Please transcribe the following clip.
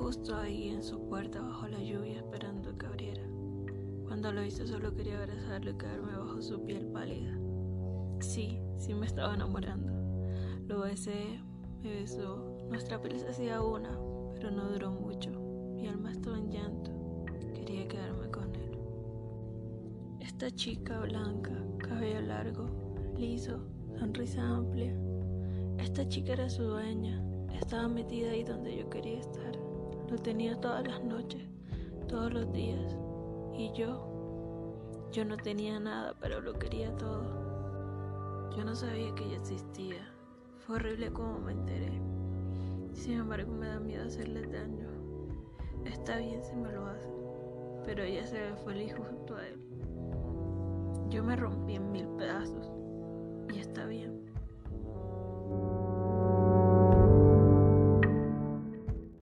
justo ahí en su puerta bajo la lluvia esperando que abriera. Cuando lo hice solo quería abrazarlo y quedarme bajo su piel pálida. Sí, sí me estaba enamorando. Lo besé, me besó. Nuestra piel se hacía una, pero no duró mucho. Mi alma estaba en llanto. Quería quedarme con él. Esta chica blanca, cabello largo, liso, sonrisa amplia. Esta chica era su dueña. Estaba metida ahí donde yo quería estar. Lo tenía todas las noches, todos los días. Y yo, yo no tenía nada, pero lo quería todo. Yo no sabía que ella existía. Fue horrible como me enteré. Sin embargo, me da miedo hacerle daño. Está bien si me lo hace, pero ella se ve feliz junto a él. Yo me rompí en mil pedazos y está bien.